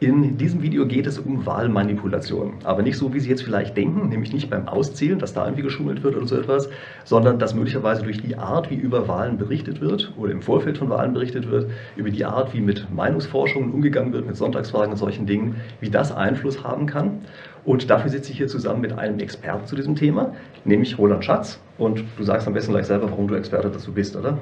In diesem Video geht es um Wahlmanipulation. Aber nicht so, wie Sie jetzt vielleicht denken, nämlich nicht beim Auszählen, dass da irgendwie geschummelt wird oder so etwas, sondern dass möglicherweise durch die Art, wie über Wahlen berichtet wird oder im Vorfeld von Wahlen berichtet wird, über die Art, wie mit Meinungsforschungen umgegangen wird, mit Sonntagsfragen und solchen Dingen, wie das Einfluss haben kann. Und dafür sitze ich hier zusammen mit einem Experten zu diesem Thema, nämlich Roland Schatz. Und du sagst am besten gleich selber, warum du Experte dazu bist, oder?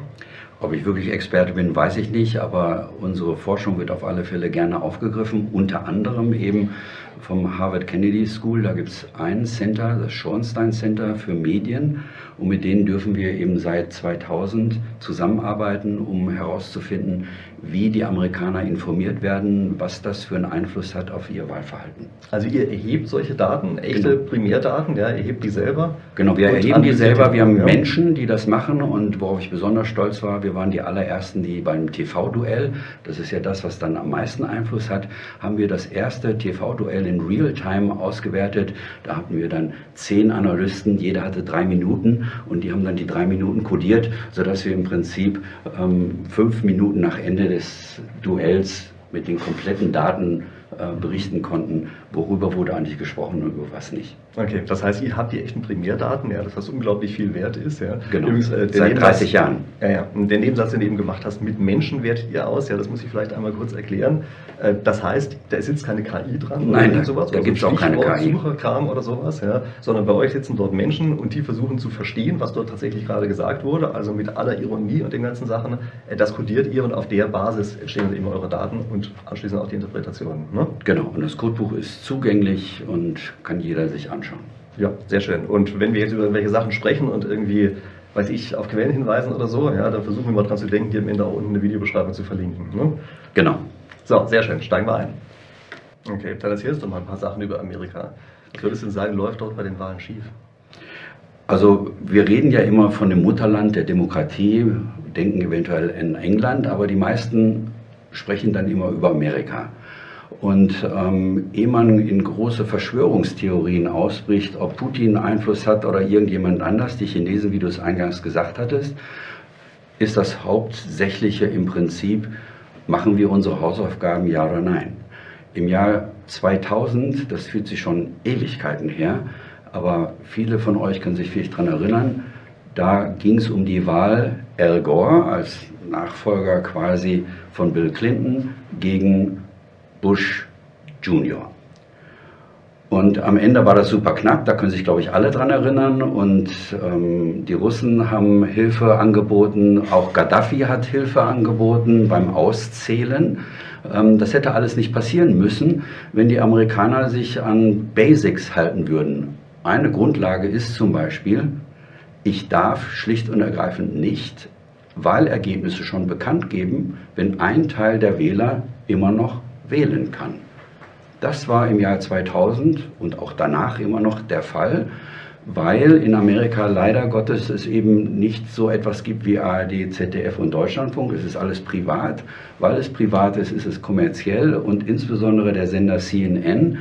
Ob ich wirklich Experte bin, weiß ich nicht, aber unsere Forschung wird auf alle Fälle gerne aufgegriffen, unter anderem eben vom Harvard Kennedy School. Da gibt es ein Center, das Schornstein Center für Medien und mit denen dürfen wir eben seit 2000 zusammenarbeiten, um herauszufinden, wie die Amerikaner informiert werden, was das für einen Einfluss hat auf ihr Wahlverhalten. Also ihr erhebt solche Daten, echte genau. Primärdaten, ja, erhebt die selber? Genau, wir erheben die selber. Wir haben ja. Menschen, die das machen und worauf ich besonders stolz war, wir waren die allerersten, die beim TV-Duell, das ist ja das, was dann am meisten Einfluss hat, haben wir das erste TV-Duell in Realtime ausgewertet. Da hatten wir dann zehn Analysten, jeder hatte drei Minuten und die haben dann die drei Minuten kodiert, sodass wir im Prinzip ähm, fünf Minuten nach Ende des Duells mit den kompletten Daten äh, berichten konnten, worüber wurde eigentlich gesprochen und über was nicht. Okay, das heißt, ihr habt die echten Primärdaten, ja, das was unglaublich viel wert ist. Ja. Genau, Übrigens, äh, seit 30 Jahren. Ja, ja. Und der Nebensatz, den du eben gemacht hast, mit Menschen wertet ihr aus, ja, das muss ich vielleicht einmal kurz erklären. Äh, das heißt, da ist jetzt keine KI dran Nein, oder da, sowas, da gibt es auch keine KI. Sucherkram oder sowas, ja, sondern bei euch sitzen dort Menschen und die versuchen zu verstehen, was dort tatsächlich gerade gesagt wurde, also mit aller Ironie und den ganzen Sachen, äh, das kodiert ihr und auf der Basis entstehen eben eure Daten und anschließend auch die Interpretationen. Ne? Genau, und das Codebuch ist zugänglich und kann jeder sich anschauen. Ja, sehr schön. Und wenn wir jetzt über irgendwelche Sachen sprechen und irgendwie, weiß ich, auf Quellen hinweisen oder so, ja, dann versuchen wir mal dran zu denken, hier am Ende auch unten eine Videobeschreibung zu verlinken. Ne? Genau. So, sehr schön. Steigen wir ein. Okay, dann erzählst du mal ein paar Sachen über Amerika. Was würdest du denn sagen, läuft dort bei den Wahlen schief? Also wir reden ja immer von dem Mutterland der Demokratie, denken eventuell in England, aber die meisten sprechen dann immer über Amerika. Und ähm, ehe man in große Verschwörungstheorien ausbricht, ob Putin Einfluss hat oder irgendjemand anders, die Chinesen, wie du es eingangs gesagt hattest, ist das Hauptsächliche im Prinzip, machen wir unsere Hausaufgaben, ja oder nein. Im Jahr 2000, das fühlt sich schon Ewigkeiten her, aber viele von euch können sich vielleicht daran erinnern, da ging es um die Wahl Al Gore als Nachfolger quasi von Bill Clinton gegen Bush Junior. Und am Ende war das super knapp, da können sich, glaube ich, alle dran erinnern. Und ähm, die Russen haben Hilfe angeboten, auch Gaddafi hat Hilfe angeboten beim Auszählen. Ähm, das hätte alles nicht passieren müssen, wenn die Amerikaner sich an Basics halten würden. Eine Grundlage ist zum Beispiel, ich darf schlicht und ergreifend nicht Wahlergebnisse schon bekannt geben, wenn ein Teil der Wähler immer noch wählen kann. Das war im Jahr 2000 und auch danach immer noch der Fall, weil in Amerika leider Gottes es eben nicht so etwas gibt wie ARD, ZDF und Deutschlandfunk. Es ist alles privat. Weil es privat ist, ist es kommerziell und insbesondere der Sender CNN,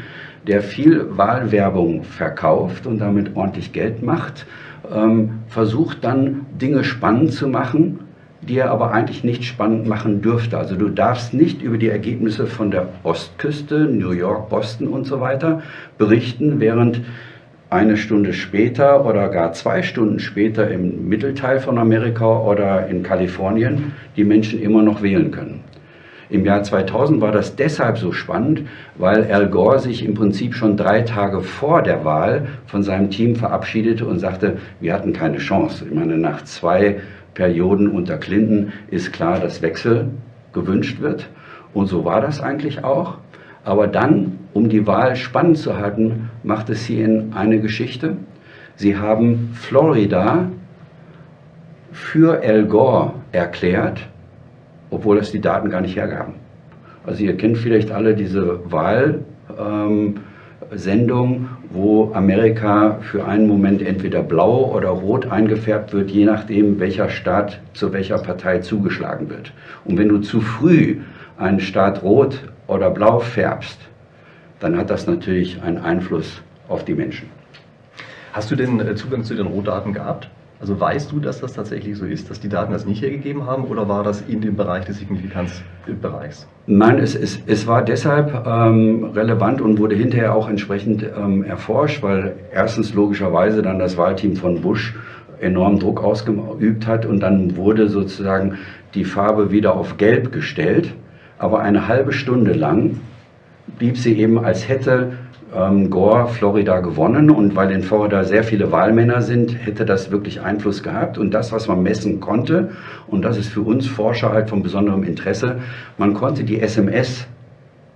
der viel Wahlwerbung verkauft und damit ordentlich Geld macht, ähm, versucht dann Dinge spannend zu machen die er aber eigentlich nicht spannend machen dürfte. Also du darfst nicht über die Ergebnisse von der Ostküste, New York, Boston und so weiter berichten, während eine Stunde später oder gar zwei Stunden später im Mittelteil von Amerika oder in Kalifornien die Menschen immer noch wählen können. Im Jahr 2000 war das deshalb so spannend, weil Al Gore sich im Prinzip schon drei Tage vor der Wahl von seinem Team verabschiedete und sagte, wir hatten keine Chance. Ich meine, nach zwei Perioden unter Clinton ist klar, dass Wechsel gewünscht wird. Und so war das eigentlich auch. Aber dann, um die Wahl spannend zu halten, macht es hier in eine Geschichte. Sie haben Florida für Al Gore erklärt, obwohl es die Daten gar nicht hergaben. Also ihr kennt vielleicht alle diese Wahl. Ähm, wo Amerika für einen Moment entweder blau oder rot eingefärbt wird, je nachdem, welcher Staat zu welcher Partei zugeschlagen wird. Und wenn du zu früh einen Staat rot oder blau färbst, dann hat das natürlich einen Einfluss auf die Menschen. Hast du den äh, Zugang zu den Rohdaten gehabt? Also weißt du, dass das tatsächlich so ist, dass die Daten das nicht hergegeben haben oder war das in dem Bereich des Signifikanzbereichs? Nein, es, es, es war deshalb ähm, relevant und wurde hinterher auch entsprechend ähm, erforscht, weil erstens logischerweise dann das Wahlteam von Bush enormen Druck ausgeübt hat und dann wurde sozusagen die Farbe wieder auf Gelb gestellt, aber eine halbe Stunde lang blieb sie eben, als hätte ähm, Gore Florida gewonnen und weil in Florida sehr viele Wahlmänner sind, hätte das wirklich Einfluss gehabt. Und das, was man messen konnte, und das ist für uns Forscher halt von besonderem Interesse, man konnte die SMS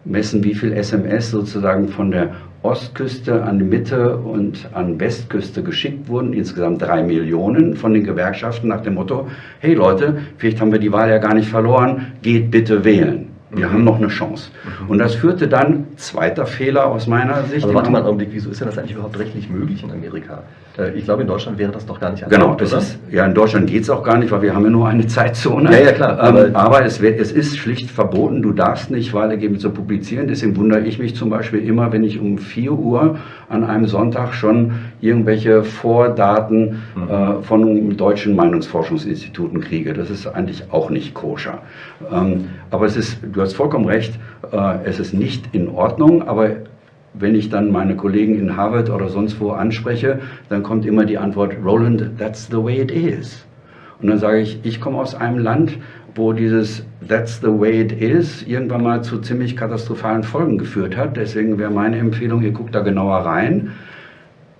messen, wie viel SMS sozusagen von der Ostküste an die Mitte und an Westküste geschickt wurden, insgesamt drei Millionen von den Gewerkschaften nach dem Motto, hey Leute, vielleicht haben wir die Wahl ja gar nicht verloren, geht bitte wählen. Wir mhm. haben noch eine Chance. Mhm. Und das führte dann, zweiter Fehler aus meiner Sicht. Aber warte mal einen Augenblick, wieso ist denn das eigentlich überhaupt rechtlich möglich in Amerika? Äh, ich glaube, in Deutschland wäre das doch gar nicht erlaubt, Genau, das oder? ist, ja, in Deutschland geht es auch gar nicht, weil wir haben ja nur eine Zeitzone. Ja, ja, klar. Aber, ähm, aber es, es, ist schlicht verboten, du darfst nicht Wahlergebnisse zu publizieren. Deswegen wundere ich mich zum Beispiel immer, wenn ich um 4 Uhr an einem Sonntag schon irgendwelche Vordaten mhm. äh, von deutschen Meinungsforschungsinstituten kriege. Das ist eigentlich auch nicht koscher. Ähm, aber es ist, du hast vollkommen recht, äh, es ist nicht in Ordnung, aber wenn ich dann meine Kollegen in Harvard oder sonst wo anspreche, dann kommt immer die Antwort, Roland, that's the way it is. Und dann sage ich, ich komme aus einem Land, wo dieses That's the way it is irgendwann mal zu ziemlich katastrophalen Folgen geführt hat. Deswegen wäre meine Empfehlung, ihr guckt da genauer rein.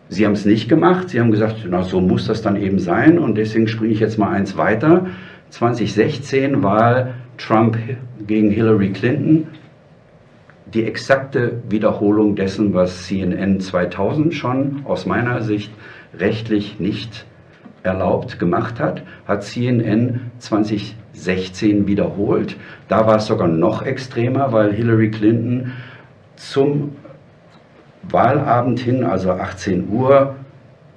Sie haben es nicht gemacht. Sie haben gesagt, na, so muss das dann eben sein. Und deswegen springe ich jetzt mal eins weiter. 2016 Wahl Trump gegen Hillary Clinton die exakte Wiederholung dessen, was CNN 2000 schon aus meiner Sicht rechtlich nicht erlaubt gemacht hat, hat CNN 2016 wiederholt. Da war es sogar noch extremer, weil Hillary Clinton zum Wahlabend hin, also 18 Uhr,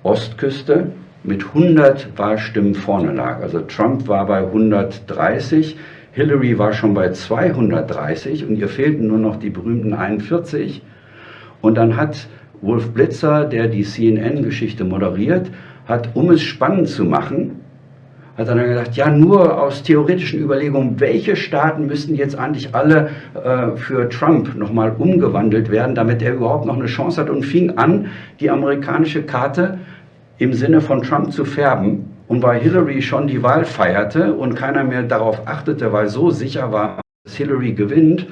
Ostküste, mit 100 Wahlstimmen vorne lag. Also Trump war bei 130, Hillary war schon bei 230 und ihr fehlten nur noch die berühmten 41. Und dann hat Wolf Blitzer, der die CNN-Geschichte moderiert, hat, um es spannend zu machen, hat dann gesagt, ja, nur aus theoretischen Überlegungen, welche Staaten müssten jetzt eigentlich alle äh, für Trump nochmal umgewandelt werden, damit er überhaupt noch eine Chance hat und fing an, die amerikanische Karte im Sinne von Trump zu färben. Und weil Hillary schon die Wahl feierte und keiner mehr darauf achtete, weil so sicher war, dass Hillary gewinnt,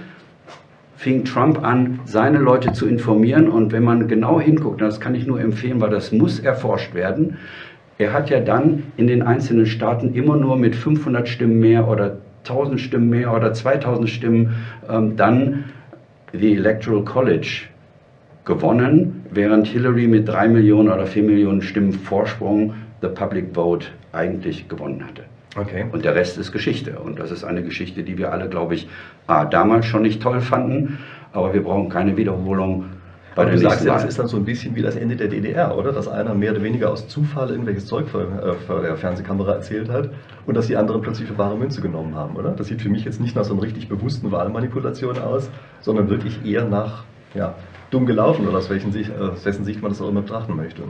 fing Trump an, seine Leute zu informieren. Und wenn man genau hinguckt, das kann ich nur empfehlen, weil das muss erforscht werden, er hat ja dann in den einzelnen Staaten immer nur mit 500 Stimmen mehr oder 1000 Stimmen mehr oder 2000 Stimmen ähm, dann die Electoral College gewonnen, während Hillary mit 3 Millionen oder 4 Millionen Stimmen Vorsprung the Public Vote eigentlich gewonnen hatte. Okay. Und der Rest ist Geschichte. Und das ist eine Geschichte, die wir alle, glaube ich, A, damals schon nicht toll fanden, aber wir brauchen keine Wiederholung bei du sagst ja, das ist dann so ein bisschen wie das Ende der DDR, oder? Dass einer mehr oder weniger aus Zufall irgendwelches Zeug vor, äh, vor der Fernsehkamera erzählt hat und dass die anderen plötzlich für bare Münze genommen haben, oder? Das sieht für mich jetzt nicht nach so einer richtig bewussten Wahlmanipulation aus, sondern wirklich eher nach ja, dumm gelaufen oder aus, welchen Sicht, äh, aus wessen Sicht man das auch immer betrachten möchte.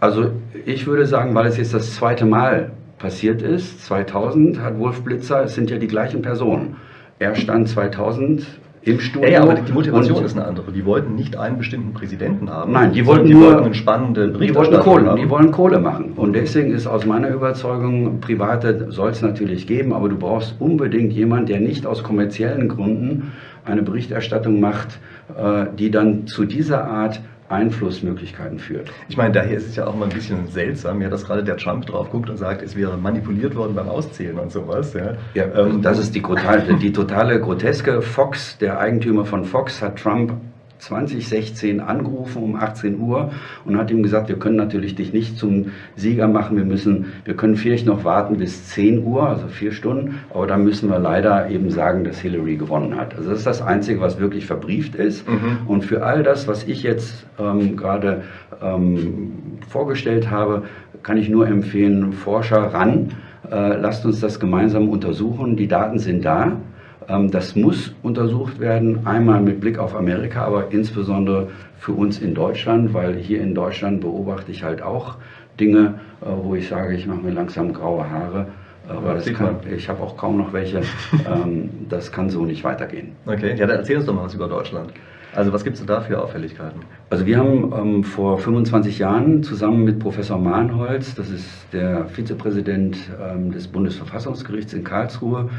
Also ich würde sagen, weil es jetzt das zweite Mal passiert ist, 2000 hat Wolf Blitzer, es sind ja die gleichen Personen. Er stand 2000 im Studio. Ja, aber die Motivation ist eine andere. Die wollten nicht einen bestimmten Präsidenten haben. Nein, die wollten die nur wollten eine spannende die wollten Kohle, haben. Die wollen Kohle machen. Und deswegen ist aus meiner Überzeugung, private soll es natürlich geben, aber du brauchst unbedingt jemanden, der nicht aus kommerziellen Gründen eine Berichterstattung macht, äh, die dann zu dieser Art Einflussmöglichkeiten führt. Ich meine, daher ist es ja auch mal ein bisschen seltsam, ja, dass gerade der Trump drauf guckt und sagt, es wäre manipuliert worden beim Auszählen und sowas. Ja, ja ähm, das ist die, die totale Groteske. Fox, der Eigentümer von Fox, hat Trump 2016 angerufen um 18 Uhr und hat ihm gesagt, wir können natürlich dich nicht zum Sieger machen, wir müssen, wir können vielleicht noch warten bis 10 Uhr, also vier Stunden, aber dann müssen wir leider eben sagen, dass Hillary gewonnen hat. Also das ist das Einzige, was wirklich verbrieft ist. Mhm. Und für all das, was ich jetzt ähm, gerade ähm, vorgestellt habe, kann ich nur empfehlen, Forscher ran, äh, lasst uns das gemeinsam untersuchen, die Daten sind da. Ähm, das muss untersucht werden, einmal mit Blick auf Amerika, aber insbesondere für uns in Deutschland, weil hier in Deutschland beobachte ich halt auch Dinge, äh, wo ich sage, ich mache mir langsam graue Haare. Aber das kann, ich habe auch kaum noch welche. ähm, das kann so nicht weitergehen. Okay, ja, dann erzähl uns doch mal was über Deutschland. Also was gibt es da für Auffälligkeiten? Also wir haben ähm, vor 25 Jahren zusammen mit Professor Mahnholz, das ist der Vizepräsident ähm, des Bundesverfassungsgerichts in Karlsruhe,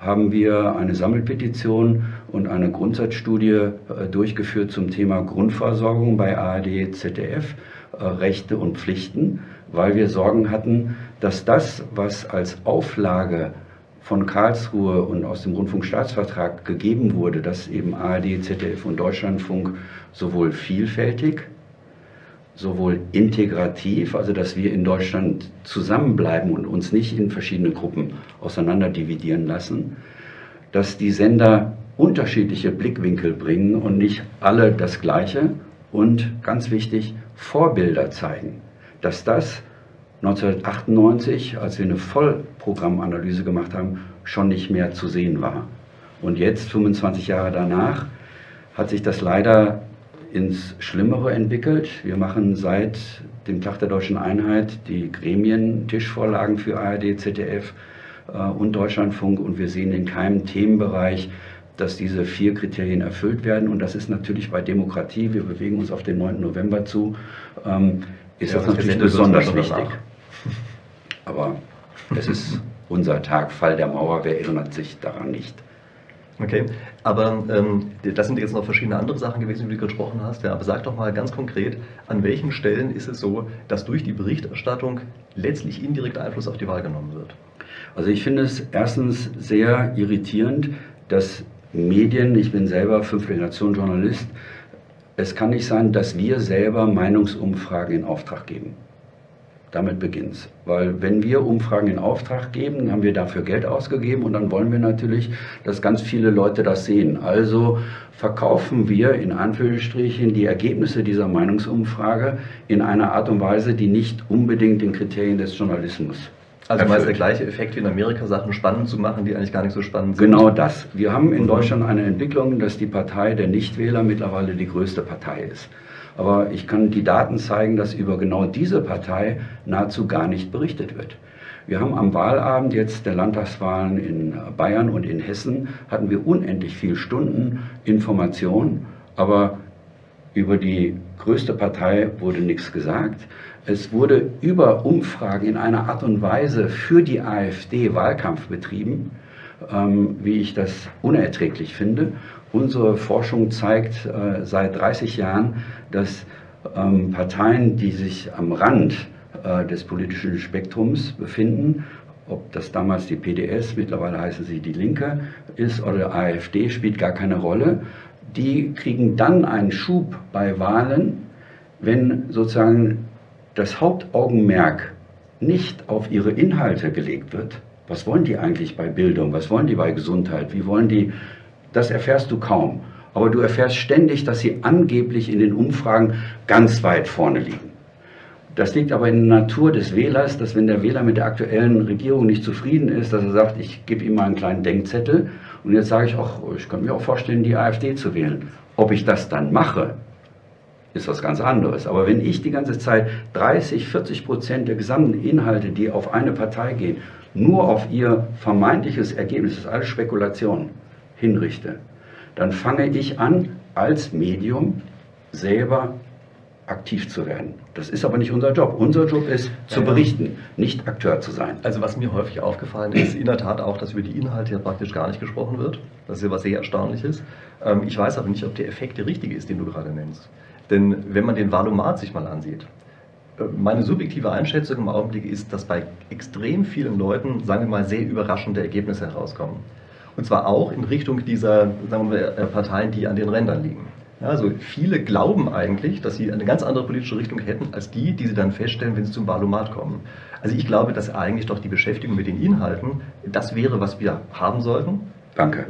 haben wir eine Sammelpetition und eine Grundsatzstudie äh, durchgeführt zum Thema Grundversorgung bei ARD, ZDF, äh, Rechte und Pflichten, weil wir Sorgen hatten, dass das, was als Auflage von Karlsruhe und aus dem Rundfunkstaatsvertrag gegeben wurde, dass eben ARD, ZDF und Deutschlandfunk sowohl vielfältig, sowohl integrativ, also dass wir in Deutschland zusammenbleiben und uns nicht in verschiedene Gruppen auseinanderdividieren lassen, dass die Sender unterschiedliche Blickwinkel bringen und nicht alle das Gleiche und ganz wichtig, Vorbilder zeigen, dass das 1998, als wir eine Vollprogrammanalyse gemacht haben, schon nicht mehr zu sehen war. Und jetzt, 25 Jahre danach, hat sich das leider ins Schlimmere entwickelt. Wir machen seit dem Tag der deutschen Einheit die Gremien-Tischvorlagen für ARD, ZDF äh, und Deutschlandfunk und wir sehen in keinem Themenbereich, dass diese vier Kriterien erfüllt werden. Und das ist natürlich bei Demokratie, wir bewegen uns auf den 9. November zu, ähm, ist ja, das natürlich besonders wichtig. Aber es ist unser Tag, Fall der Mauer, wer erinnert sich daran nicht? Okay, aber ähm, das sind jetzt noch verschiedene andere Sachen gewesen, über die du gesprochen hast. Ja, aber sag doch mal ganz konkret, an welchen Stellen ist es so, dass durch die Berichterstattung letztlich indirekt Einfluss auf die Wahl genommen wird? Also ich finde es erstens sehr irritierend, dass Medien, ich bin selber fünfte Generation Journalist, es kann nicht sein, dass wir selber Meinungsumfragen in Auftrag geben. Damit beginnt es. Weil wenn wir Umfragen in Auftrag geben, haben wir dafür Geld ausgegeben und dann wollen wir natürlich, dass ganz viele Leute das sehen. Also verkaufen wir in Anführungsstrichen die Ergebnisse dieser Meinungsumfrage in einer Art und Weise, die nicht unbedingt den Kriterien des Journalismus also meist der gleiche Effekt wie in Amerika, Sachen spannend zu machen, die eigentlich gar nicht so spannend sind. Genau das. Wir haben in mhm. Deutschland eine Entwicklung, dass die Partei der Nichtwähler mittlerweile die größte Partei ist. Aber ich kann die Daten zeigen, dass über genau diese Partei nahezu gar nicht berichtet wird. Wir haben am Wahlabend jetzt der Landtagswahlen in Bayern und in Hessen hatten wir unendlich viel Stunden Information, aber über die größte Partei wurde nichts gesagt. Es wurde über Umfragen in einer Art und Weise für die AfD Wahlkampf betrieben, ähm, wie ich das unerträglich finde. Unsere Forschung zeigt äh, seit 30 Jahren, dass ähm, Parteien, die sich am Rand äh, des politischen Spektrums befinden, ob das damals die PDS, mittlerweile heißen sie die Linke ist, oder AfD, spielt gar keine Rolle. Die kriegen dann einen Schub bei Wahlen, wenn sozusagen das Hauptaugenmerk nicht auf ihre Inhalte gelegt wird. Was wollen die eigentlich bei Bildung? Was wollen die bei Gesundheit? Wie wollen die? Das erfährst du kaum. Aber du erfährst ständig, dass sie angeblich in den Umfragen ganz weit vorne liegen. Das liegt aber in der Natur des Wählers, dass wenn der Wähler mit der aktuellen Regierung nicht zufrieden ist, dass er sagt, ich gebe ihm mal einen kleinen Denkzettel und jetzt sage ich auch, ich könnte mir auch vorstellen, die AfD zu wählen. Ob ich das dann mache, ist was ganz anderes. Aber wenn ich die ganze Zeit 30, 40 Prozent der gesamten Inhalte, die auf eine Partei gehen, nur auf ihr vermeintliches Ergebnis, das ist alles Spekulation, hinrichte, dann fange ich an, als Medium selber aktiv zu werden. Das ist aber nicht unser Job. Unser Job ist zu berichten, nicht Akteur zu sein. Also was mir häufig aufgefallen ist, in der Tat auch, dass über die Inhalte ja praktisch gar nicht gesprochen wird. Das ist ja was sehr Erstaunliches. Ähm, ich weiß aber nicht, ob der Effekt der richtige ist, den du gerade nennst. Denn wenn man den Valomat sich mal ansieht, äh, meine subjektive Einschätzung im Augenblick ist, dass bei extrem vielen Leuten, sagen wir mal, sehr überraschende Ergebnisse herauskommen. Und zwar auch in Richtung dieser wir, äh, Parteien, die an den Rändern liegen. Ja, also viele glauben eigentlich, dass sie eine ganz andere politische Richtung hätten, als die, die sie dann feststellen, wenn sie zum Valomat kommen. Also ich glaube, dass eigentlich doch die Beschäftigung mit den Inhalten das wäre, was wir haben sollten. Danke.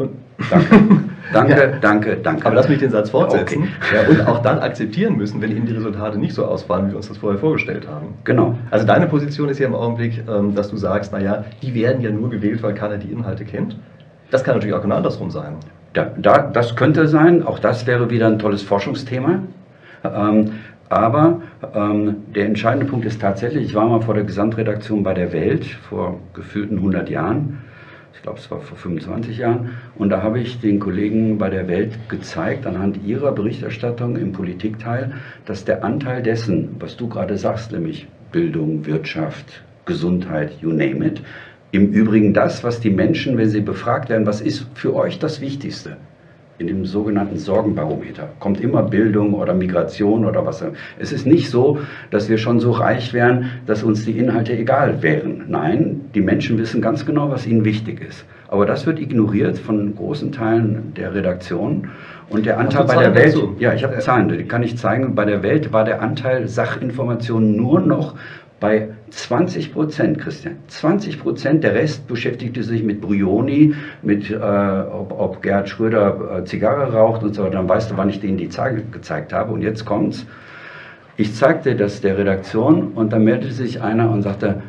danke. Danke, ja. danke, danke. Aber lass mich den Satz fortsetzen. Okay. Ja, und auch dann akzeptieren müssen, wenn eben die Resultate nicht so ausfallen, wie wir uns das vorher vorgestellt haben. Genau. Also deine Position ist ja im Augenblick, ähm, dass du sagst, naja, die werden ja nur gewählt, weil keiner die Inhalte kennt. Das kann natürlich auch genau andersrum sein. Da, da, das könnte sein, auch das wäre wieder ein tolles Forschungsthema. Ähm, aber ähm, der entscheidende Punkt ist tatsächlich, ich war mal vor der Gesamtredaktion bei der Welt vor gefühlten 100 Jahren, ich glaube es war vor 25 Jahren, und da habe ich den Kollegen bei der Welt gezeigt, anhand ihrer Berichterstattung im Politikteil, dass der Anteil dessen, was du gerade sagst, nämlich Bildung, Wirtschaft, Gesundheit, you name it, im Übrigen das, was die Menschen, wenn sie befragt werden, was ist für euch das Wichtigste? in dem sogenannten Sorgenbarometer. Kommt immer Bildung oder Migration oder was. Es ist nicht so, dass wir schon so reich wären, dass uns die Inhalte egal wären. Nein, die Menschen wissen ganz genau, was ihnen wichtig ist. Aber das wird ignoriert von großen Teilen der Redaktion. Und der Anteil bei der Welt, dazu? ja, ich habe Zahlen, die kann ich zeigen. Bei der Welt war der Anteil Sachinformationen nur noch bei 20 Prozent, Christian, 20 Prozent, der Rest beschäftigte sich mit Brioni, mit äh, ob, ob Gerhard Schröder äh, Zigarre raucht und so weiter. Dann weißt du, wann ich denen die Zahl gezeigt habe. Und jetzt kommt's. Ich zeigte das der Redaktion und dann meldete sich einer und sagte,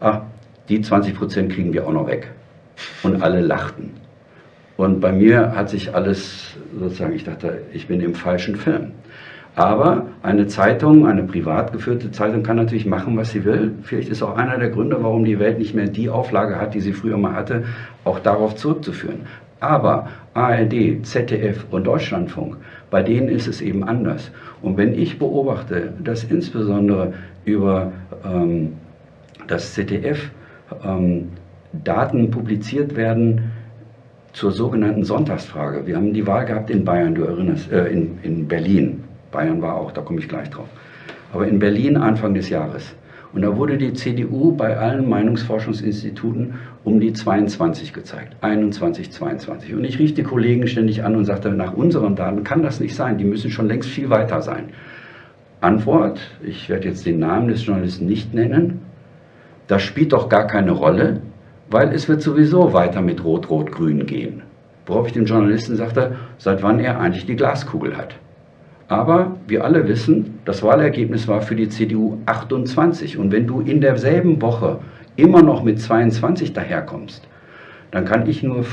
ah, die 20 Prozent kriegen wir auch noch weg. Und alle lachten. Und bei mir hat sich alles sozusagen, ich dachte, ich bin im falschen Film. Aber eine Zeitung, eine privat geführte Zeitung kann natürlich machen, was sie will. Vielleicht ist auch einer der Gründe, warum die Welt nicht mehr die Auflage hat, die sie früher mal hatte, auch darauf zurückzuführen. Aber ARD, ZDF und Deutschlandfunk, bei denen ist es eben anders. Und wenn ich beobachte, dass insbesondere über ähm, das ZDF ähm, Daten publiziert werden zur sogenannten Sonntagsfrage. Wir haben die Wahl gehabt in Bayern, du erinnerst, äh, in, in Berlin Bayern war auch, da komme ich gleich drauf. Aber in Berlin Anfang des Jahres. Und da wurde die CDU bei allen Meinungsforschungsinstituten um die 22 gezeigt. 21, 22. Und ich rief die Kollegen ständig an und sagte, nach unseren Daten kann das nicht sein. Die müssen schon längst viel weiter sein. Antwort, ich werde jetzt den Namen des Journalisten nicht nennen. Das spielt doch gar keine Rolle, weil es wird sowieso weiter mit Rot-Rot-Grün gehen. Worauf ich dem Journalisten sagte, seit wann er eigentlich die Glaskugel hat. Aber wir alle wissen, das Wahlergebnis war für die CDU 28. Und wenn du in derselben Woche immer noch mit 22 daherkommst, dann kann ich nur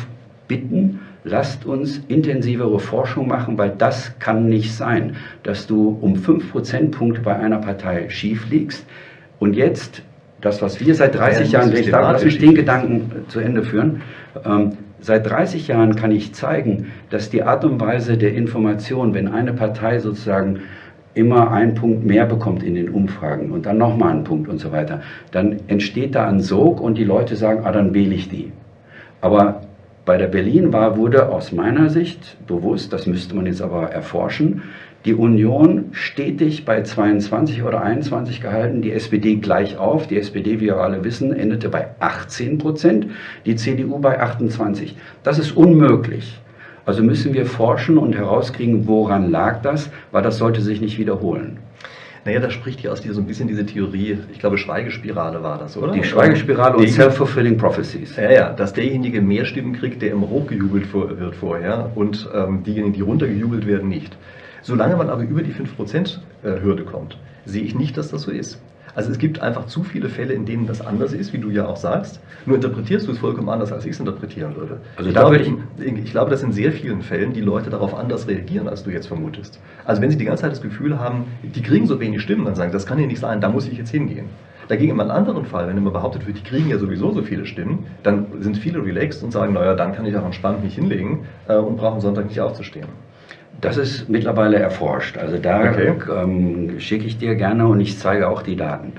bitten, lasst uns intensivere Forschung machen, weil das kann nicht sein, dass du um 5 Prozentpunkte bei einer Partei schief liegst und jetzt das, was wir seit 30 ja, Jahren, ich darf, lass mich den Gedanken zu Ende führen, ähm, Seit 30 Jahren kann ich zeigen, dass die Art und Weise der Information, wenn eine Partei sozusagen immer einen Punkt mehr bekommt in den Umfragen und dann nochmal einen Punkt und so weiter, dann entsteht da ein Sog und die Leute sagen, ah, dann wähle ich die. Aber bei der Berlin-Wahl wurde aus meiner Sicht bewusst, das müsste man jetzt aber erforschen, die Union stetig bei 22 oder 21 gehalten, die SPD gleich auf. Die SPD, wie wir alle wissen, endete bei 18 Prozent, die CDU bei 28. Das ist unmöglich. Also müssen wir forschen und herauskriegen, woran lag das, weil das sollte sich nicht wiederholen. Naja, da spricht ja aus dir so ein bisschen diese Theorie, ich glaube Schweigespirale war das, oder? Die Schweigespirale und Self-Fulfilling Prophecies. Ja, ja, dass derjenige mehr Stimmen kriegt, der immer hochgejubelt wird vorher und ähm, diejenigen, die runtergejubelt werden, nicht. Solange man aber über die 5%-Hürde kommt, sehe ich nicht, dass das so ist. Also es gibt einfach zu viele Fälle, in denen das anders ist, wie du ja auch sagst. Nur interpretierst du es vollkommen anders, als ich es interpretieren würde. Also ich, glaube, ich, ich glaube, dass in sehr vielen Fällen die Leute darauf anders reagieren, als du jetzt vermutest. Also wenn sie die ganze Zeit das Gefühl haben, die kriegen so wenig Stimmen, dann sagen, das kann ja nicht sein, da muss ich jetzt hingehen. Dagegen in einem anderen Fall, wenn immer behauptet wird, die kriegen ja sowieso so viele Stimmen, dann sind viele relaxed und sagen, naja, dann kann ich auch entspannt mich hinlegen äh, und brauche am Sonntag nicht aufzustehen. Das ist mittlerweile erforscht. Also da okay. ähm, schicke ich dir gerne und ich zeige auch die Daten.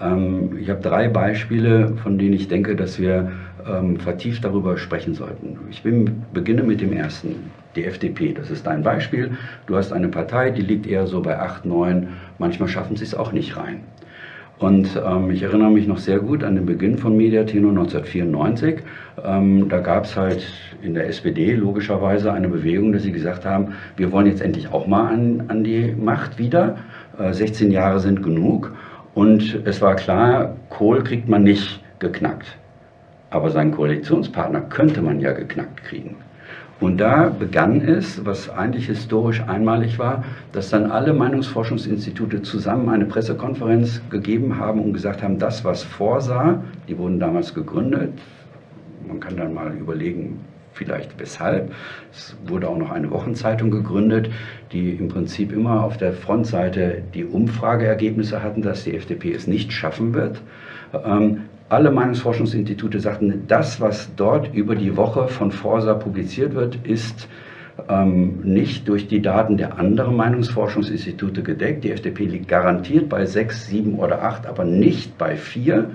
Ähm, ich habe drei Beispiele, von denen ich denke, dass wir ähm, vertieft darüber sprechen sollten. Ich bin, beginne mit dem ersten, die FDP. Das ist dein Beispiel. Du hast eine Partei, die liegt eher so bei 8, 9. Manchmal schaffen sie es auch nicht rein. Und ähm, ich erinnere mich noch sehr gut an den Beginn von Mediatino 1994. Ähm, da gab es halt in der SPD logischerweise eine Bewegung, dass sie gesagt haben, wir wollen jetzt endlich auch mal an, an die Macht wieder. Äh, 16 Jahre sind genug. Und es war klar, Kohl kriegt man nicht geknackt. Aber seinen Koalitionspartner könnte man ja geknackt kriegen. Und da begann es, was eigentlich historisch einmalig war, dass dann alle Meinungsforschungsinstitute zusammen eine Pressekonferenz gegeben haben und gesagt haben, das, was vorsah, die wurden damals gegründet, man kann dann mal überlegen, vielleicht weshalb. Es wurde auch noch eine Wochenzeitung gegründet, die im Prinzip immer auf der Frontseite die Umfrageergebnisse hatten, dass die FDP es nicht schaffen wird. Ähm, alle Meinungsforschungsinstitute sagten, das, was dort über die Woche von Forsa publiziert wird, ist ähm, nicht durch die Daten der anderen Meinungsforschungsinstitute gedeckt. Die FDP liegt garantiert bei 6, 7 oder 8, aber nicht bei 4,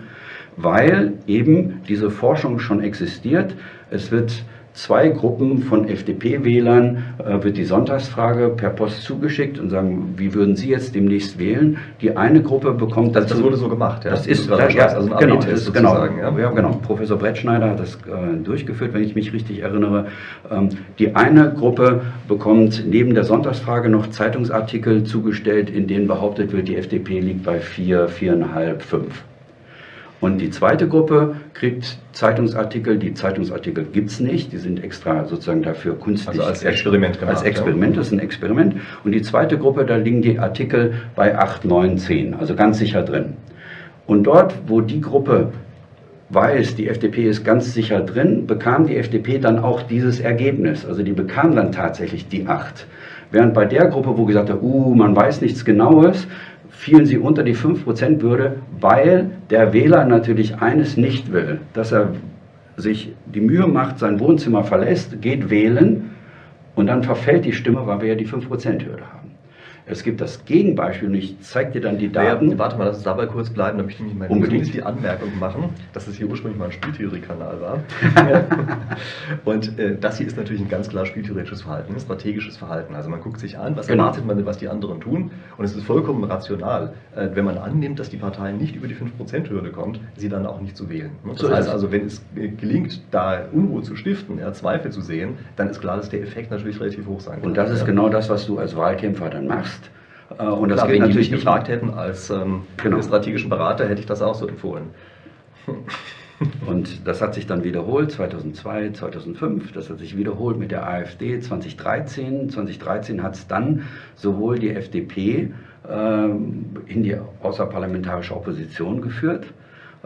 weil eben diese Forschung schon existiert. Es wird zwei Gruppen von FDP-Wählern äh, wird die Sonntagsfrage per Post zugeschickt und sagen, wie würden Sie jetzt demnächst wählen? Die eine Gruppe bekommt dazu... Das wurde so gemacht, ja? Das ist, das ja, also ein genau, ist, genau, ja? ja? genau. Professor Brettschneider hat das äh, durchgeführt, wenn ich mich richtig erinnere. Ähm, die eine Gruppe bekommt neben der Sonntagsfrage noch Zeitungsartikel zugestellt, in denen behauptet wird, die FDP liegt bei vier, viereinhalb, fünf. Und die zweite Gruppe kriegt Zeitungsartikel. Die Zeitungsartikel gibt es nicht. Die sind extra sozusagen dafür künstlich. Also als Experiment gemacht. Als Experiment, das ist ein Experiment. Und die zweite Gruppe, da liegen die Artikel bei 8, 9, 10. Also ganz sicher drin. Und dort, wo die Gruppe weiß, die FDP ist ganz sicher drin, bekam die FDP dann auch dieses Ergebnis. Also die bekam dann tatsächlich die 8. Während bei der Gruppe, wo gesagt hat, uh, man weiß nichts Genaues, fielen sie unter die 5%-Hürde, weil der Wähler natürlich eines nicht will, dass er sich die Mühe macht, sein Wohnzimmer verlässt, geht wählen und dann verfällt die Stimme, weil wir ja die 5%-Hürde haben. Es gibt das Gegenbeispiel und ich zeige dir dann die Daten. Ja, warte mal, lass uns dabei kurz bleiben, damit ich nämlich mal Unbedingt. die Anmerkung machen, dass es hier ursprünglich mal ein Spieltheorie-Kanal war. und äh, das hier ist natürlich ein ganz klar spieltheoretisches Verhalten, ein strategisches Verhalten. Also man guckt sich an, was genau. erwartet man, was die anderen tun und es ist vollkommen rational, äh, wenn man annimmt, dass die Partei nicht über die 5%-Hürde kommt, sie dann auch nicht zu wählen. Das so heißt also, wenn es äh, gelingt, da Unruhe zu stiften, ja, Zweifel zu sehen, dann ist klar, dass der Effekt natürlich relativ hoch sein kann. Und das ist ja. genau das, was du als Wahlkämpfer dann machst. Äh, und das Klar, geht wenn natürlich gefragt hätten als ähm, genau. strategischen Berater, hätte ich das auch so empfohlen. Und das hat sich dann wiederholt 2002, 2005, das hat sich wiederholt mit der AfD 2013. 2013 hat es dann sowohl die FDP ähm, in die außerparlamentarische Opposition geführt,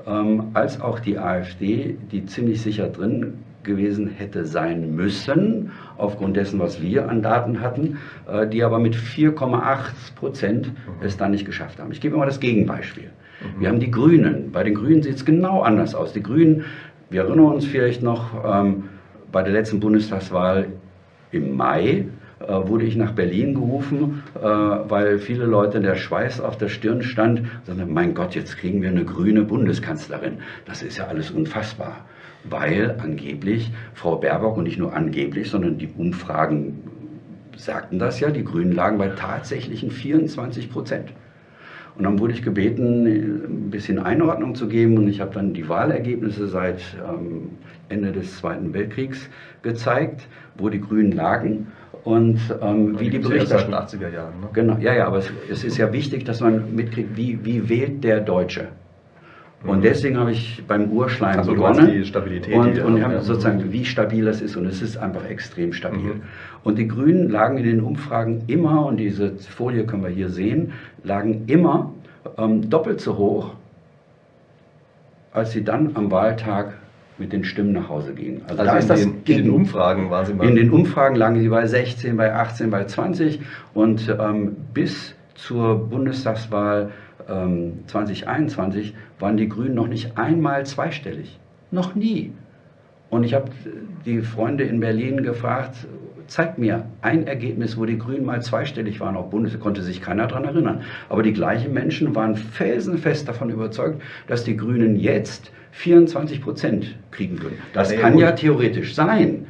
ähm, als auch die AfD, die ziemlich sicher drin gewesen hätte sein müssen, aufgrund dessen, was wir an Daten hatten, äh, die aber mit 4,8 Prozent es dann nicht geschafft haben. Ich gebe mal das Gegenbeispiel. Mhm. Wir haben die Grünen. Bei den Grünen sieht es genau anders aus. Die Grünen, wir erinnern uns vielleicht noch, ähm, bei der letzten Bundestagswahl im Mai äh, wurde ich nach Berlin gerufen, äh, weil viele Leute der Schweiß auf der Stirn stand und sagten, mein Gott, jetzt kriegen wir eine grüne Bundeskanzlerin. Das ist ja alles unfassbar weil angeblich Frau Baerbock und nicht nur angeblich, sondern die Umfragen sagten das ja, die Grünen lagen bei tatsächlichen 24 Prozent. Und dann wurde ich gebeten, ein bisschen Einordnung zu geben und ich habe dann die Wahlergebnisse seit ähm, Ende des Zweiten Weltkriegs gezeigt, wo die Grünen lagen und ähm, wie die Berichterstattung. 80er Jahren. Ne? Genau, ja, ja, aber es, es, ist ja wichtig, dass man mitkriegt, wie, wie wählt der Deutsche. Und mhm. deswegen habe ich beim Urschleim also begonnen. Die Stabilität, und, die und habe sozusagen, wie stabil das ist. Und es ist einfach extrem stabil. Mhm. Und die Grünen lagen in den Umfragen immer, und diese Folie können wir hier sehen, lagen immer ähm, doppelt so hoch, als sie dann am Wahltag mit den Stimmen nach Hause gingen. Also, also da ist das den, in den Umfragen waren sie mal. In den Umfragen lagen sie bei 16, bei 18, bei 20 und ähm, bis zur Bundestagswahl 2021 ähm, waren die Grünen noch nicht einmal zweistellig. Noch nie. Und ich habe die Freunde in Berlin gefragt, zeigt mir ein Ergebnis, wo die Grünen mal zweistellig waren auf Bundes, konnte sich keiner daran erinnern. Aber die gleichen Menschen waren felsenfest davon überzeugt, dass die Grünen jetzt 24 Prozent kriegen können. Das ja, kann ja theoretisch sein,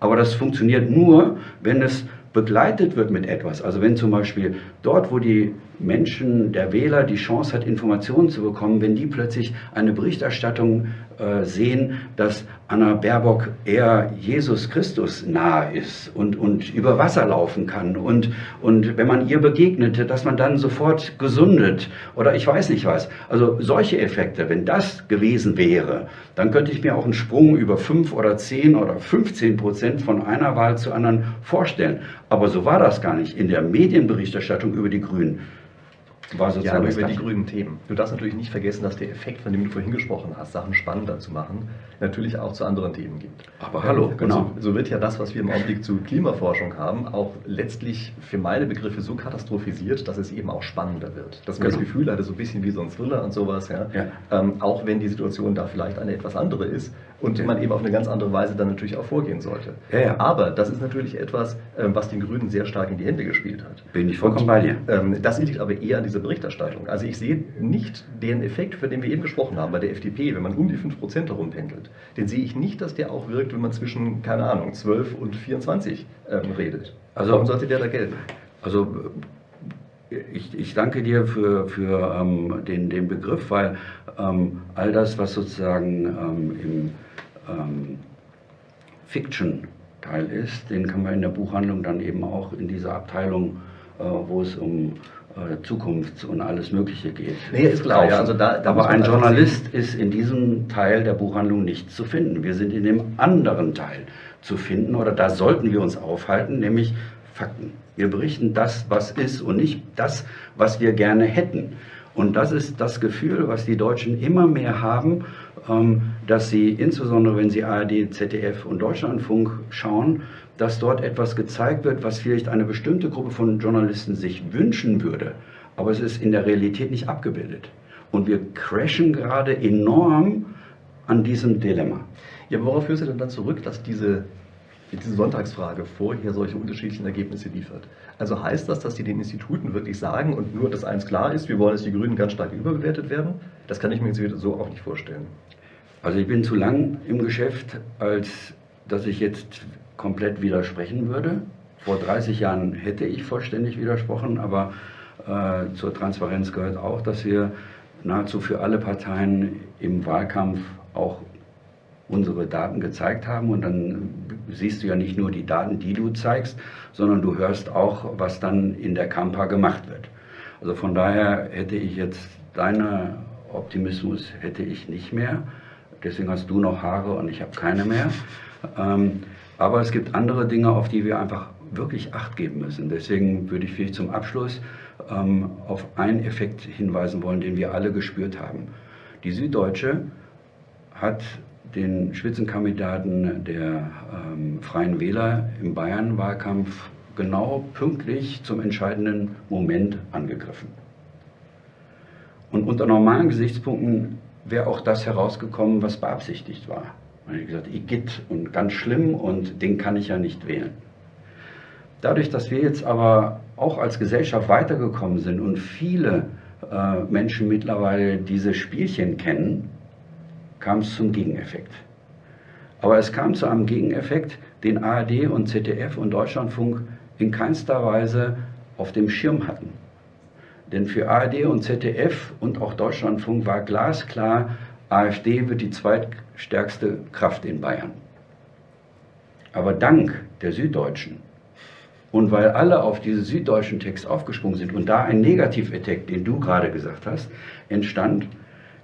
aber das funktioniert nur, wenn es begleitet wird mit etwas. Also wenn zum Beispiel dort, wo die Menschen, der Wähler die Chance hat, Informationen zu bekommen, wenn die plötzlich eine Berichterstattung äh, sehen, dass Anna Baerbock eher Jesus Christus nahe ist und, und über Wasser laufen kann und, und wenn man ihr begegnete, dass man dann sofort gesundet oder ich weiß nicht was. Also solche Effekte, wenn das gewesen wäre, dann könnte ich mir auch einen Sprung über 5 oder 10 oder 15 Prozent von einer Wahl zur anderen vorstellen. Aber so war das gar nicht in der Medienberichterstattung über die Grünen war sozusagen. Ja, über die grünen Themen. Du darfst natürlich nicht vergessen, dass der Effekt, von dem du vorhin gesprochen hast, Sachen spannender zu machen, natürlich auch zu anderen Themen gibt. Aber hallo, ja, genau. So, so, wird ja das, was wir im Augenblick zu Klimaforschung haben, auch letztlich für meine Begriffe so katastrophisiert, dass es eben auch spannender wird. Dass man genau. das Gefühl hatte, so ein bisschen wie so ein Thriller und sowas, ja. ja. Ähm, auch wenn die Situation da vielleicht eine etwas andere ist und ja. man eben auf eine ganz andere Weise dann natürlich auch vorgehen sollte. Ja, Aber das ist natürlich etwas, ähm, was den Grünen sehr stark in die Hände gespielt hat. Bin ich vollkommen und, bei dir. Ähm, das liegt aber eher an dieser Berichterstattung. Also ich sehe nicht den Effekt, für den wir eben gesprochen haben bei der FDP, wenn man um die 5% herumpendelt. Den sehe ich nicht, dass der auch wirkt, wenn man zwischen, keine Ahnung, 12 und 24 ähm, redet. Also, Warum sollte der da gelten? Also ich, ich, danke dir für, für ähm, den, den Begriff, weil ähm, all das, was sozusagen ähm, im ähm, Fiction-Teil ist, den kann man in der Buchhandlung dann eben auch in dieser Abteilung, äh, wo es um äh, Zukunft und alles Mögliche geht. Nee, ist klar. Ja, also da, da Aber ein Journalist sehen. ist in diesem Teil der Buchhandlung nicht zu finden. Wir sind in dem anderen Teil zu finden oder da sollten wir uns aufhalten, nämlich Fakten. Wir berichten das, was ist und nicht das, was wir gerne hätten. Und das ist das Gefühl, was die Deutschen immer mehr haben, ähm, dass sie insbesondere, wenn sie ARD, ZDF und Deutschlandfunk schauen, dass dort etwas gezeigt wird, was vielleicht eine bestimmte Gruppe von Journalisten sich wünschen würde. Aber es ist in der Realität nicht abgebildet. Und wir crashen gerade enorm an diesem Dilemma. Ja, worauf führst du denn dann zurück, dass diese diese Sonntagsfrage vorher solche unterschiedlichen Ergebnisse liefert. Also heißt das, dass die den Instituten wirklich sagen und nur das eins klar ist, wir wollen, dass die Grünen ganz stark überbewertet werden? Das kann ich mir jetzt so auch nicht vorstellen. Also ich bin zu lang im Geschäft, als dass ich jetzt komplett widersprechen würde. Vor 30 Jahren hätte ich vollständig widersprochen, aber äh, zur Transparenz gehört auch, dass wir nahezu für alle Parteien im Wahlkampf auch unsere Daten gezeigt haben und dann siehst du ja nicht nur die Daten, die du zeigst, sondern du hörst auch, was dann in der Kampa gemacht wird. Also von daher hätte ich jetzt deinen Optimismus hätte ich nicht mehr. Deswegen hast du noch Haare und ich habe keine mehr. Ähm, aber es gibt andere Dinge, auf die wir einfach wirklich Acht geben müssen. Deswegen würde ich vielleicht zum Abschluss ähm, auf einen Effekt hinweisen wollen, den wir alle gespürt haben. Die Süddeutsche hat den Spitzenkandidaten der ähm, Freien Wähler im Bayern-Wahlkampf genau pünktlich zum entscheidenden Moment angegriffen. Und unter normalen Gesichtspunkten wäre auch das herausgekommen, was beabsichtigt war. Man hat gesagt, Igitt und ganz schlimm und den kann ich ja nicht wählen. Dadurch, dass wir jetzt aber auch als Gesellschaft weitergekommen sind und viele äh, Menschen mittlerweile diese Spielchen kennen, kam es zum Gegeneffekt. Aber es kam zu einem Gegeneffekt, den ARD und ZDF und Deutschlandfunk in keinster Weise auf dem Schirm hatten. Denn für ARD und ZDF und auch Deutschlandfunk war glasklar, AfD wird die zweitstärkste Kraft in Bayern. Aber dank der Süddeutschen und weil alle auf diesen süddeutschen Text aufgesprungen sind und da ein Negativeffekt, den du gerade gesagt hast, entstand,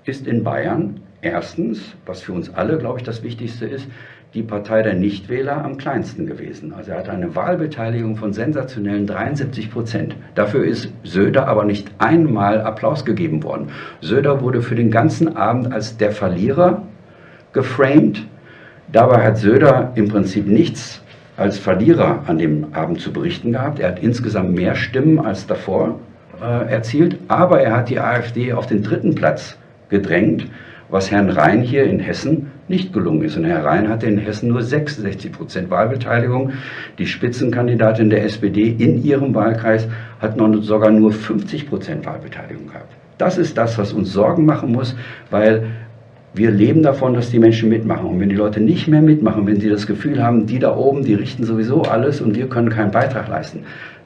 ist in Bayern erstens, was für uns alle, glaube ich, das Wichtigste ist, die Partei der Nichtwähler am kleinsten gewesen. Also er hat eine Wahlbeteiligung von sensationellen 73 Prozent. Dafür ist Söder aber nicht einmal Applaus gegeben worden. Söder wurde für den ganzen Abend als der Verlierer geframed. Dabei hat Söder im Prinzip nichts als Verlierer an dem Abend zu berichten gehabt. Er hat insgesamt mehr Stimmen als davor äh, erzielt, aber er hat die AfD auf den dritten Platz gedrängt was Herrn Rhein hier in Hessen nicht gelungen ist. Und Herr Rhein hatte in Hessen nur 66 Prozent Wahlbeteiligung. Die Spitzenkandidatin der SPD in ihrem Wahlkreis hat noch sogar nur 50 Prozent Wahlbeteiligung gehabt. Das ist das, was uns Sorgen machen muss, weil wir leben davon, dass die Menschen mitmachen. Und wenn die Leute nicht mehr mitmachen, wenn sie das Gefühl haben, die da oben, die richten sowieso alles und wir können keinen Beitrag leisten,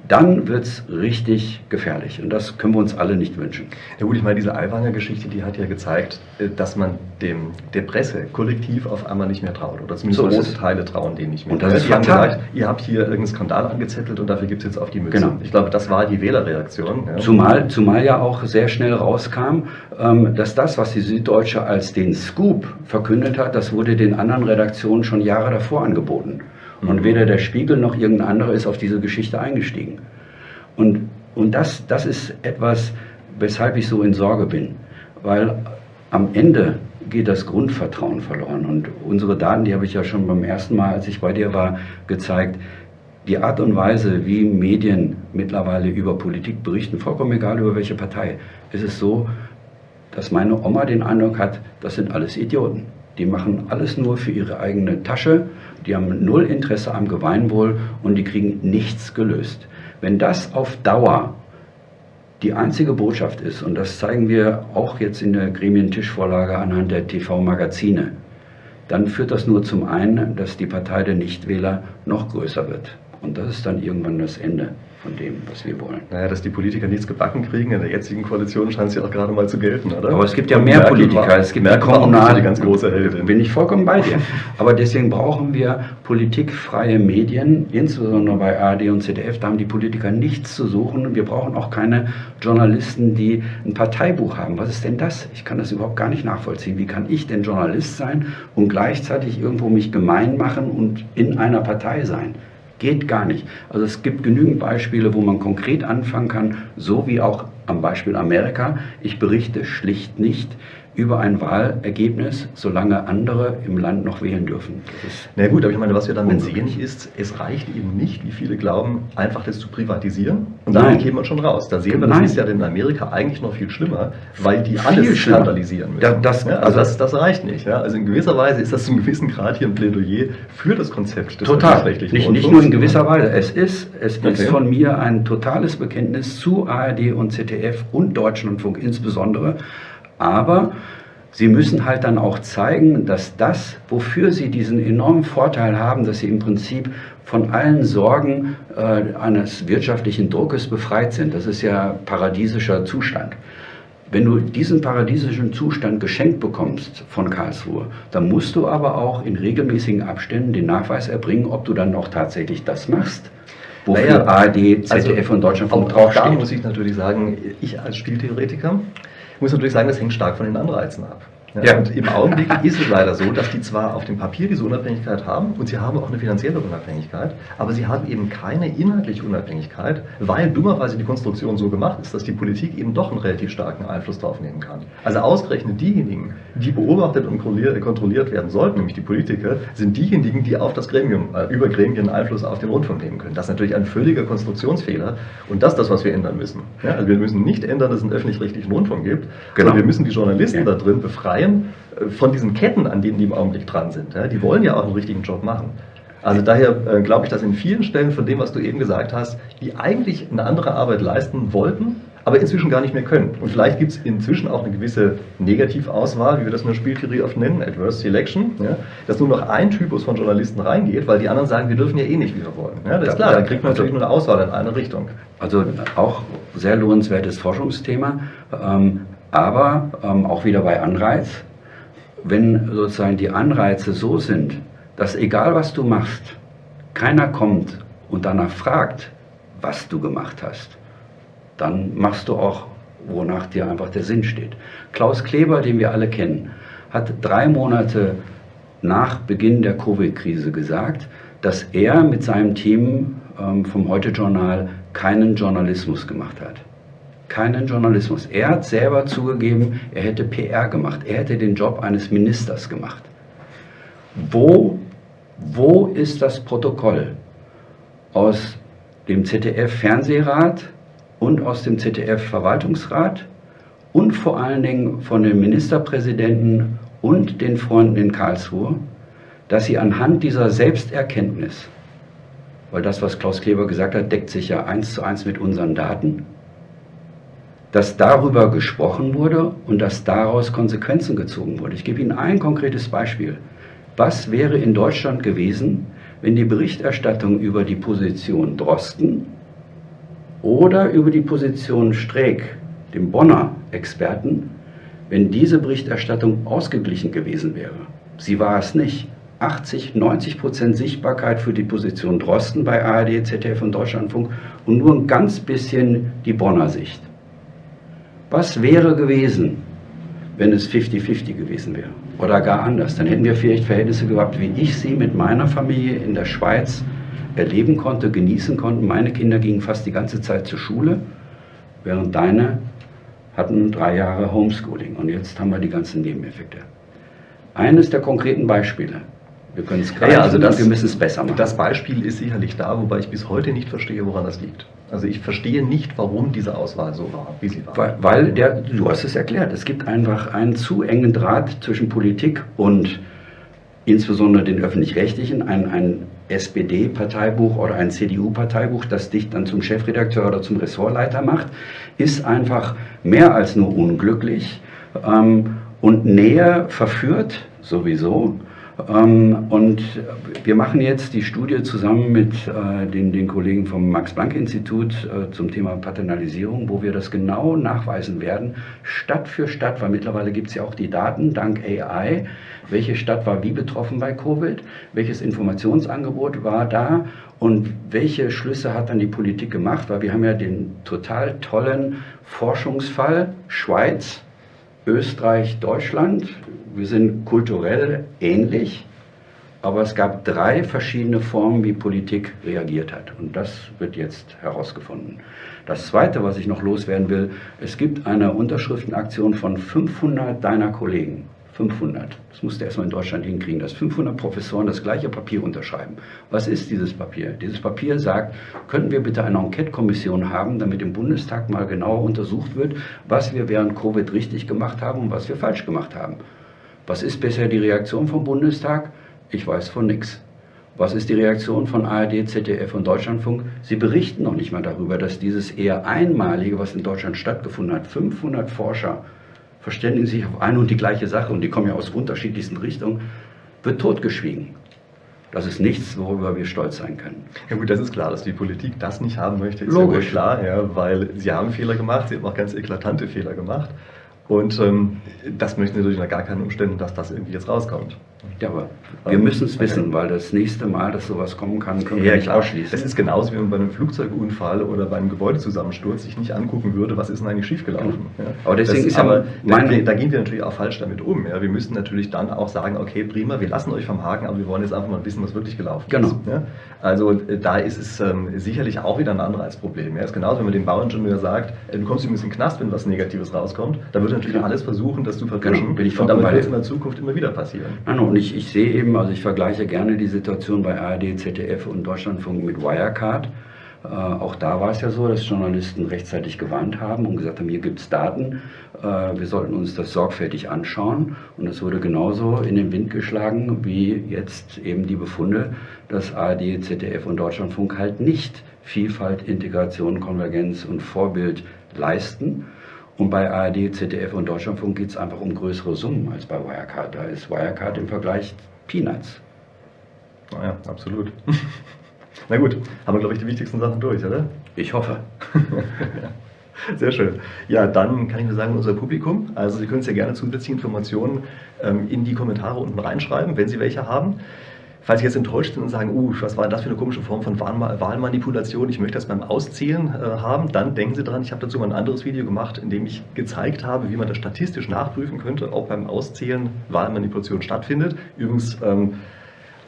dann wird es richtig gefährlich. Und das können wir uns alle nicht wünschen. Ja gut, ich meine, diese Aiwanger-Geschichte, die hat ja gezeigt, äh, dass man dem, der Presse kollektiv auf einmal nicht mehr traut. Oder zumindest so große Teile trauen denen nicht mehr. Und das ist haben gesagt, ihr habt hier irgendeinen Skandal angezettelt und dafür gibt es jetzt auf die Mütze. Genau. Ich glaube, das war die Wählerreaktion. Ja. Zumal, zumal ja auch sehr schnell rauskam, ähm, dass das, was die Süddeutsche als den Scoop verkündet hat, das wurde den anderen Redaktionen schon Jahre davor angeboten. Und weder der Spiegel noch irgendein anderer ist auf diese Geschichte eingestiegen. Und, und das, das ist etwas, weshalb ich so in Sorge bin. Weil am Ende geht das Grundvertrauen verloren. Und unsere Daten, die habe ich ja schon beim ersten Mal, als ich bei dir war, gezeigt. Die Art und Weise, wie Medien mittlerweile über Politik berichten, vollkommen egal über welche Partei, ist es so, dass meine Oma den Eindruck hat, das sind alles Idioten. Die machen alles nur für ihre eigene Tasche, die haben null Interesse am Gemeinwohl und die kriegen nichts gelöst. Wenn das auf Dauer die einzige Botschaft ist, und das zeigen wir auch jetzt in der Gremientischvorlage anhand der TV-Magazine, dann führt das nur zum einen, dass die Partei der Nichtwähler noch größer wird. Und das ist dann irgendwann das Ende von dem, was wir wollen. Naja, dass die Politiker nichts gebacken kriegen, in der jetzigen Koalition scheint es ja auch gerade mal zu gelten, oder? Aber es gibt ja mehr Merkel Politiker, war, es gibt Merkel ja kommunale, die ganz große Heldin. Bin ich vollkommen bei dir. Aber deswegen brauchen wir politikfreie Medien, insbesondere bei ARD und ZDF, da haben die Politiker nichts zu suchen. Wir brauchen auch keine Journalisten, die ein Parteibuch haben. Was ist denn das? Ich kann das überhaupt gar nicht nachvollziehen. Wie kann ich denn Journalist sein und gleichzeitig irgendwo mich gemein machen und in einer Partei sein? Geht gar nicht. Also es gibt genügend Beispiele, wo man konkret anfangen kann, so wie auch am Beispiel Amerika. Ich berichte schlicht nicht über ein Wahlergebnis, solange andere im Land noch wählen dürfen. Na gut, aber ich meine, was wir dann sehen ist, es reicht eben nicht, wie viele glauben, einfach das zu privatisieren und dann käme man schon raus. Da sehen wir, das Nein. ist ja in Amerika eigentlich noch viel schlimmer, weil die alles viel skandalisieren müssen. Da, das, ja, also das, das, reicht nicht. Ja? Also in gewisser Weise ist das zu einem gewissen Grad hier ein Plädoyer für das Konzept des Total. Nicht, nicht nur in gewisser Weise. Es ist, es okay. ist von mir ein totales Bekenntnis zu ARD und ZDF und Deutschlandfunk insbesondere, aber sie müssen halt dann auch zeigen, dass das, wofür sie diesen enormen Vorteil haben, dass sie im Prinzip von allen Sorgen äh, eines wirtschaftlichen Druckes befreit sind. Das ist ja paradiesischer Zustand. Wenn du diesen paradiesischen Zustand geschenkt bekommst von Karlsruhe, dann musst du aber auch in regelmäßigen Abständen den Nachweis erbringen, ob du dann auch tatsächlich das machst wofür naja, ARD, ZDF also, und Deutschlandfunk draufsteht. Da muss ich natürlich sagen, ich als Spieltheoretiker muss natürlich sagen, das hängt stark von den Anreizen ab. Ja. Und im Augenblick ist es leider so, dass die zwar auf dem Papier diese Unabhängigkeit haben und sie haben auch eine finanzielle Unabhängigkeit, aber sie haben eben keine inhaltliche Unabhängigkeit, weil dummerweise die Konstruktion so gemacht ist, dass die Politik eben doch einen relativ starken Einfluss darauf nehmen kann. Also ausgerechnet diejenigen, die beobachtet und kontrolliert werden sollten, nämlich die Politiker, sind diejenigen, die auf das Gremium, äh, über Gremien Einfluss auf den Rundfunk nehmen können. Das ist natürlich ein völliger Konstruktionsfehler und das ist das, was wir ändern müssen. Ja, also wir müssen nicht ändern, dass es einen öffentlich-rechtlichen Rundfunk gibt, genau. sondern wir müssen die Journalisten ja. da drin befreien, befreien äh, von diesen Ketten, an denen die im Augenblick dran sind. Die wollen ja auch einen richtigen Job machen. Also daher äh, glaube ich, dass in vielen Stellen von dem, was du eben gesagt hast, die eigentlich eine andere Arbeit leisten wollten, aber inzwischen gar nicht mehr können. Und vielleicht gibt es inzwischen auch eine gewisse Negativauswahl, wie wir das in der Spieltheorie oft nennen, Adverse Selection, ja, dass nur noch ein Typus von Journalisten reingeht, weil die anderen sagen, wir dürfen ja eh nicht, wie wir wollen. Ja, das ist klar, dann kriegt man natürlich nur eine Auswahl in eine Richtung. Also auch sehr lohnenswertes Forschungsthema. Ähm, aber ähm, auch wieder bei Anreiz, wenn sozusagen die Anreize so sind, dass egal was du machst, keiner kommt und danach fragt, was du gemacht hast, dann machst du auch, wonach dir einfach der Sinn steht. Klaus Kleber, den wir alle kennen, hat drei Monate nach Beginn der Covid-Krise gesagt, dass er mit seinem Team ähm, vom Heute-Journal keinen Journalismus gemacht hat keinen Journalismus. Er hat selber zugegeben, er hätte PR gemacht, er hätte den Job eines Ministers gemacht. Wo, wo ist das Protokoll aus dem ZDF-Fernsehrat und aus dem ZDF-Verwaltungsrat und vor allen Dingen von den Ministerpräsidenten und den Freunden in Karlsruhe, dass sie anhand dieser Selbsterkenntnis, weil das, was Klaus Kleber gesagt hat, deckt sich ja eins zu eins mit unseren Daten, dass darüber gesprochen wurde und dass daraus Konsequenzen gezogen wurde. Ich gebe Ihnen ein konkretes Beispiel. Was wäre in Deutschland gewesen, wenn die Berichterstattung über die Position Drosten oder über die Position Streeck, dem Bonner Experten, wenn diese Berichterstattung ausgeglichen gewesen wäre? Sie war es nicht. 80, 90 Prozent Sichtbarkeit für die Position Drosten bei ARD, ZDF und Deutschlandfunk und nur ein ganz bisschen die Bonner Sicht. Was wäre gewesen, wenn es 50-50 gewesen wäre? Oder gar anders? Dann hätten wir vielleicht Verhältnisse gehabt, wie ich sie mit meiner Familie in der Schweiz erleben konnte, genießen konnte. Meine Kinder gingen fast die ganze Zeit zur Schule, während deine hatten drei Jahre Homeschooling und jetzt haben wir die ganzen Nebeneffekte. Eines der konkreten Beispiele. Wir können es greifen, ja, also das, wir müssen es besser machen. Das Beispiel ist sicherlich da, wobei ich bis heute nicht verstehe, woran das liegt. Also ich verstehe nicht, warum diese Auswahl so war, wie sie war. Weil, weil der, du hast es erklärt, es gibt einfach einen zu engen Draht zwischen Politik und insbesondere den öffentlich-rechtlichen, ein, ein SPD-Parteibuch oder ein CDU-Parteibuch, das dich dann zum Chefredakteur oder zum Ressortleiter macht, ist einfach mehr als nur unglücklich ähm, und näher verführt sowieso und wir machen jetzt die Studie zusammen mit äh, den, den Kollegen vom Max-Planck-Institut äh, zum Thema Paternalisierung, wo wir das genau nachweisen werden, Stadt für Stadt, weil mittlerweile gibt es ja auch die Daten dank AI, welche Stadt war wie betroffen bei Covid, welches Informationsangebot war da? Und welche Schlüsse hat dann die Politik gemacht, weil wir haben ja den total tollen Forschungsfall Schweiz, Österreich, Deutschland wir sind kulturell ähnlich, aber es gab drei verschiedene Formen, wie Politik reagiert hat. Und das wird jetzt herausgefunden. Das Zweite, was ich noch loswerden will, es gibt eine Unterschriftenaktion von 500 deiner Kollegen. 500. Das musst du erstmal in Deutschland hinkriegen, dass 500 Professoren das gleiche Papier unterschreiben. Was ist dieses Papier? Dieses Papier sagt, könnten wir bitte eine Enquete-Kommission haben, damit im Bundestag mal genauer untersucht wird, was wir während Covid richtig gemacht haben und was wir falsch gemacht haben. Was ist bisher die Reaktion vom Bundestag? Ich weiß von nichts. Was ist die Reaktion von ARD, ZDF und Deutschlandfunk? Sie berichten noch nicht mal darüber, dass dieses eher einmalige, was in Deutschland stattgefunden hat, 500 Forscher verständigen sich auf eine und die gleiche Sache und die kommen ja aus unterschiedlichsten Richtungen, wird totgeschwiegen. Das ist nichts, worüber wir stolz sein können. Ja gut, das ist klar, dass die Politik das nicht haben möchte, ist Logisch. ja klar, ja, weil sie haben Fehler gemacht, sie haben auch ganz eklatante Fehler gemacht. Und ähm, das möchten sie natürlich unter gar keinen Umständen, dass das irgendwie jetzt rauskommt. Ja, aber wir müssen es wissen, weil das nächste Mal, dass sowas kommen kann, können ja, wir nicht klar. ausschließen. Es ist genauso, wie man bei einem Flugzeugunfall oder bei einem Gebäudezusammensturz sich nicht angucken würde, was ist denn eigentlich schiefgelaufen. Ja. Aber deswegen das, ist aber da, da, gehen wir natürlich auch falsch damit um. Ja. Wir müssen natürlich dann auch sagen, okay, prima, wir lassen euch vom Haken, aber wir wollen jetzt einfach mal wissen, was wirklich gelaufen genau. ist. Ja. Also äh, da ist es ähm, sicherlich auch wieder ein Anreizproblem. Ja. Es ist genauso, wenn man dem Bauingenieur sagt, äh, du kommst übrigens in den Knast, wenn was Negatives rauskommt, da wird natürlich genau. alles versuchen, das zu vertuschen. Genau. und damit wird es in der Zukunft immer wieder passieren. Nein, und ich, ich sehe eben, also ich vergleiche gerne die Situation bei ARD, ZDF und Deutschlandfunk mit Wirecard. Äh, auch da war es ja so, dass Journalisten rechtzeitig gewarnt haben und gesagt haben, hier gibt es Daten, äh, wir sollten uns das sorgfältig anschauen. Und das wurde genauso in den Wind geschlagen wie jetzt eben die Befunde, dass ARD, ZDF und Deutschlandfunk halt nicht Vielfalt, Integration, Konvergenz und Vorbild leisten. Und bei ARD, ZDF und Deutschlandfunk geht es einfach um größere Summen als bei Wirecard. Da ist Wirecard im Vergleich Peanuts. Naja, absolut. Na gut, haben wir, glaube ich, die wichtigsten Sachen durch, oder? Ich hoffe. Sehr schön. Ja, dann kann ich nur sagen, unser Publikum, also Sie können uns ja gerne zusätzliche Informationen ähm, in die Kommentare unten reinschreiben, wenn Sie welche haben. Falls Sie jetzt enttäuscht sind und sagen, uh, was war das für eine komische Form von Wahlmanipulation, ich möchte das beim Auszählen äh, haben, dann denken Sie dran, ich habe dazu mal ein anderes Video gemacht, in dem ich gezeigt habe, wie man das statistisch nachprüfen könnte, ob beim Auszählen Wahlmanipulation stattfindet. Übrigens, ähm,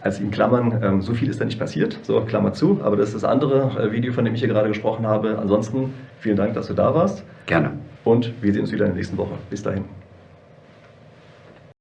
als in Klammern, ähm, so viel ist da nicht passiert, so Klammer zu, aber das ist das andere äh, Video, von dem ich hier gerade gesprochen habe. Ansonsten vielen Dank, dass du da warst. Gerne. Und wir sehen uns wieder in der nächsten Woche. Bis dahin.